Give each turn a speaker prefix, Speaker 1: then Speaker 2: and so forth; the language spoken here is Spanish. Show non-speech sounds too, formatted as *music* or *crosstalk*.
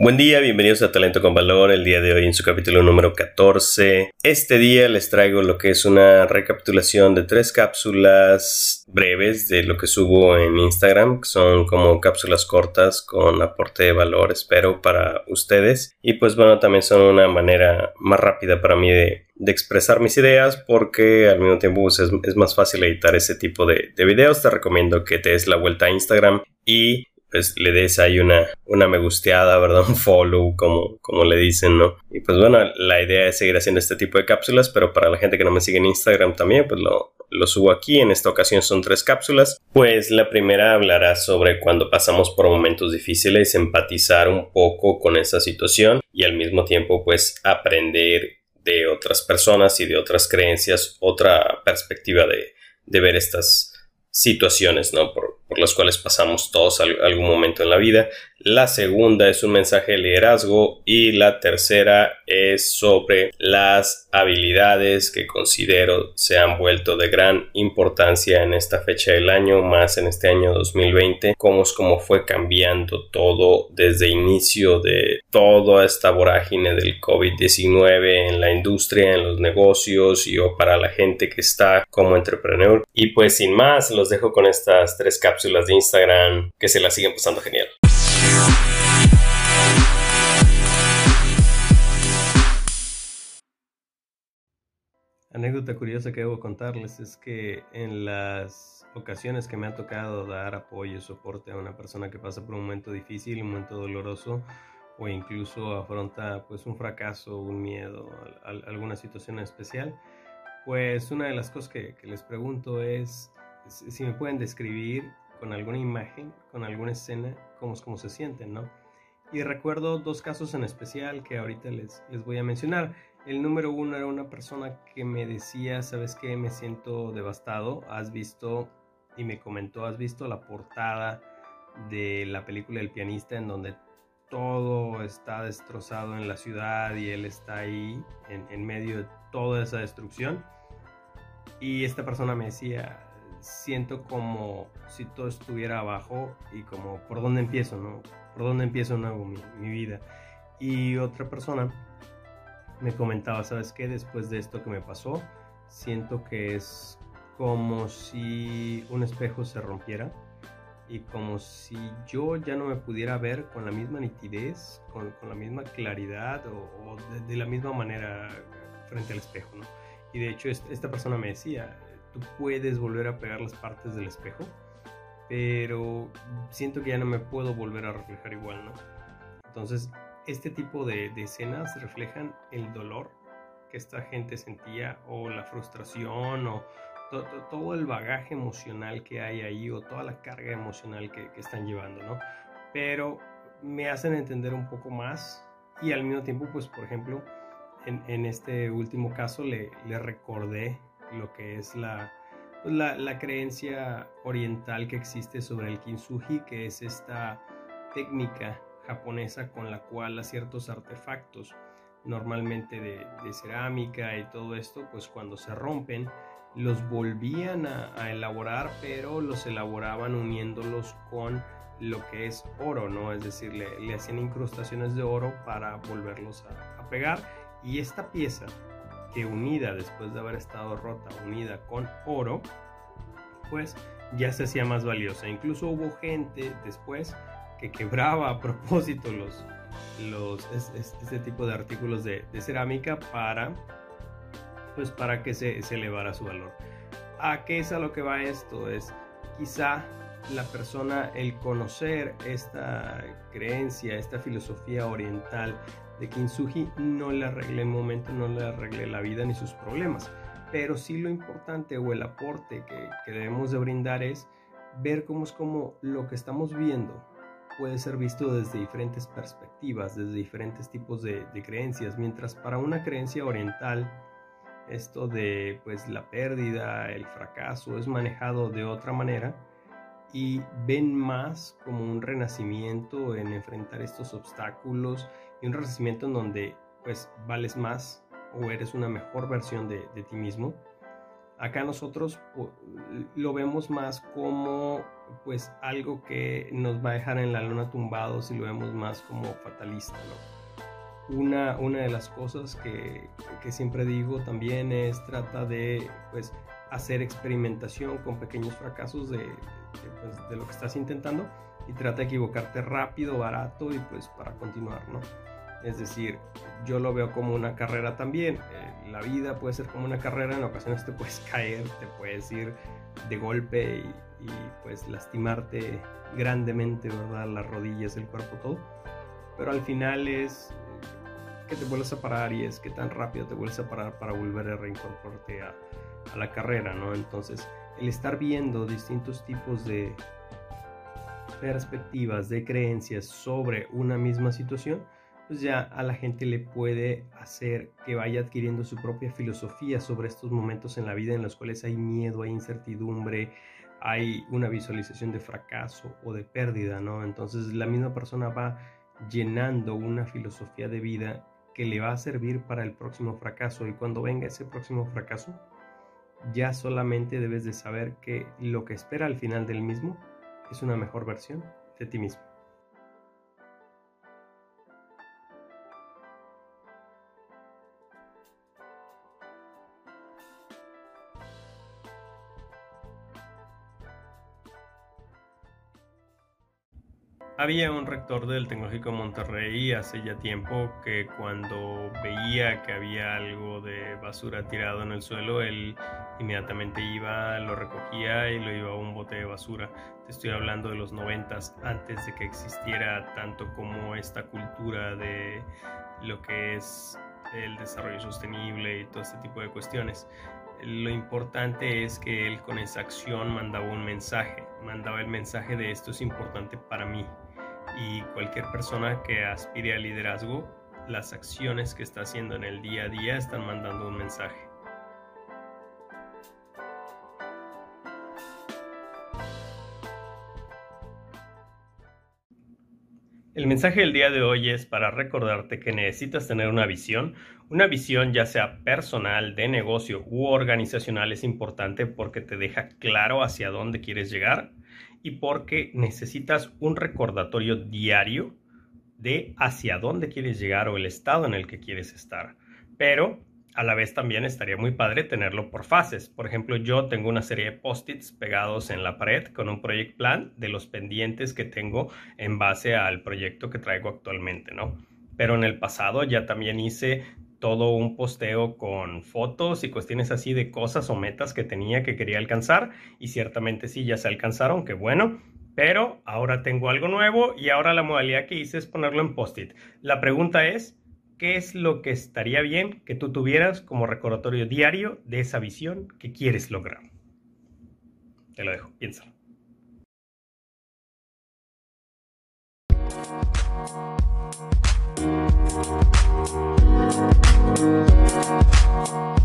Speaker 1: Buen día, bienvenidos a Talento con Valor, el día de hoy en su capítulo número 14. Este día les traigo lo que es una recapitulación de tres cápsulas breves de lo que subo en Instagram, son como cápsulas cortas con aporte de valor, espero, para ustedes. Y pues bueno, también son una manera más rápida para mí de, expresar mis ideas porque al mismo tiempo pues, es, más fácil editar ese tipo de, de videos. Te recomiendo que te des la vuelta a Instagram y pues le des ahí una, una me gusteada, ¿verdad? *laughs* Un follow, como, como le dicen, ¿no? Y pues bueno, la idea es seguir haciendo este tipo de cápsulas, pero para la gente que no me sigue en Instagram también, pues lo, lo subo aquí. En esta ocasión son tres cápsulas. Pues la primera hablará sobre cuando pasamos por momentos difíciles, empatizar un poco con esa situación y al mismo tiempo pues aprender de otras personas y de otras creencias, otra perspectiva de, de ver estas situaciones, ¿no? Por, por las cuales pasamos todos algún momento en la vida. La segunda es un mensaje de liderazgo y la tercera es sobre las habilidades que considero se han vuelto de gran importancia en esta fecha del año, más en este año 2020, cómo es como fue cambiando todo desde inicio de toda esta vorágine del COVID-19 en la industria, en los negocios y o para la gente que está como entrepreneur. Y pues sin más, los dejo con estas tres cápsulas cápsulas de Instagram, que se la siguen pasando genial.
Speaker 2: Anécdota curiosa que debo contarles es que en las ocasiones que me ha tocado dar apoyo y soporte a una persona que pasa por un momento difícil, un momento doloroso o incluso afronta pues un fracaso, un miedo, alguna situación especial, pues una de las cosas que, que les pregunto es si me pueden describir con alguna imagen, con alguna escena, cómo es como se sienten, ¿no? Y recuerdo dos casos en especial que ahorita les, les voy a mencionar. El número uno era una persona que me decía, ¿sabes qué? Me siento devastado. Has visto, y me comentó, has visto la portada de la película El pianista en donde todo está destrozado en la ciudad y él está ahí en, en medio de toda esa destrucción. Y esta persona me decía, siento como si todo estuviera abajo y como por dónde empiezo, ¿no? Por dónde empiezo nuevo mi, mi vida. Y otra persona me comentaba, ¿sabes qué? Después de esto que me pasó, siento que es como si un espejo se rompiera y como si yo ya no me pudiera ver con la misma nitidez, con, con la misma claridad o, de, de, la misma manera frente al espejo, ¿no? Y de hecho esta persona me decía, tú puedes volver a pegar las partes del espejo, pero siento que ya no me puedo volver a reflejar igual, ¿no? Entonces, este tipo de, escenas reflejan el dolor que esta gente sentía o la frustración o todo el bagaje emocional que hay ahí o toda la carga emocional que, están llevando, ¿no? Pero me hacen entender un poco más y al mismo tiempo, pues, por ejemplo, en, este último caso le, le recordé lo que es pues, la, la, creencia oriental que existe sobre el kintsugi, que es esta técnica japonesa con la cual a ciertos artefactos, normalmente de, cerámica y todo esto, pues cuando se rompen, los volvían a, elaborar, pero los elaboraban uniéndolos con lo que es oro, ¿no? Es decir, le, hacían incrustaciones de oro para volverlos a, a pegar. Y esta pieza que unida después de haber estado rota, unida con oro, pues ya se hacía más valiosa. Incluso hubo gente después que quebraba a propósito los, los este tipo de artículos de, cerámica para pues para que se, se, elevara su valor. ¿A qué es a lo que va esto? Es quizá la persona el conocer esta creencia, esta filosofía oriental de Kintsugi no le arregle el momento, no le arregle la vida ni sus problemas. Pero sí lo importante o el aporte que, debemos de brindar es ver cómo es como lo que estamos viendo puede ser visto desde diferentes perspectivas, desde diferentes tipos de, de, creencias, mientras para una creencia oriental esto de pues la pérdida, el fracaso es manejado de otra manera y ven más como un renacimiento en enfrentar estos obstáculos y un renacimiento en donde pues vales más o eres una mejor versión de, ti mismo. Acá nosotros lo vemos más como pues algo que nos va a dejar en la luna tumbados y lo vemos más como fatalista, ¿no? Una, una de las cosas que, que siempre digo también es trata de pues hacer experimentación con pequeños fracasos de, de, pues, de lo que estás intentando y trata de equivocarte rápido, barato y pues para continuar, ¿no? Es decir, yo lo veo como una carrera también. Eh, la vida puede ser como una carrera, en ocasiones te *laughs* puedes caer, te puedes ir de golpe y, pues lastimarte grandemente, ¿verdad? Las rodillas, el cuerpo, todo. Pero al final es que te vuelves a parar y es que tan rápido te vuelves a parar para volver a reincorporarte a la carrera, ¿no? Entonces, el estar viendo distintos tipos de perspectivas, de creencias sobre una misma situación, pues ya a la gente le puede hacer que vaya adquiriendo su propia filosofía sobre estos momentos en la vida en los cuales hay miedo, hay incertidumbre, hay una visualización de fracaso o de pérdida, ¿no? Entonces la misma persona va llenando una filosofía de vida que le va a servir para el próximo fracaso y cuando venga ese próximo fracaso, ya solamente debes de saber que lo que espera al final del mismo es una mejor versión de ti mismo. Había un rector del Tecnológico Monterrey hace ya tiempo que cuando veía que había algo de basura tirado en el suelo, él inmediatamente iba, lo recogía y lo iba a un bote de basura. Te estoy hablando de los noventas, antes de que existiera tanto como esta cultura de lo que es el desarrollo sostenible y todo este tipo de cuestiones. Lo importante es que él con esa acción mandaba un mensaje, mandaba el mensaje de esto es importante para mí y cualquier persona que aspire al liderazgo, las acciones que está haciendo en el día a día están mandando un mensaje. El mensaje del día de hoy es para recordarte que necesitas tener una visión. Una visión ya sea personal, de negocio u organizacional es importante porque te deja claro hacia dónde quieres llegar y porque necesitas un recordatorio diario de hacia dónde quieres llegar o el estado en el que quieres estar. Pero a la vez también estaría muy padre tenerlo por fases. Por ejemplo, yo tengo una serie de post-its pegados en la pared con un project plan de los pendientes que tengo en base al proyecto que traigo actualmente, ¿no? Pero en el pasado ya también hice todo un posteo con fotos y cuestiones así de cosas o metas que tenía que quería alcanzar y ciertamente sí ya se alcanzaron, qué bueno, pero ahora tengo algo nuevo y ahora la modalidad que hice es ponerlo en post-it. La pregunta es, ¿qué es lo que estaría bien que tú tuvieras como recordatorio diario de esa visión que quieres lograr? Te lo dejo, piénsalo. Thank you.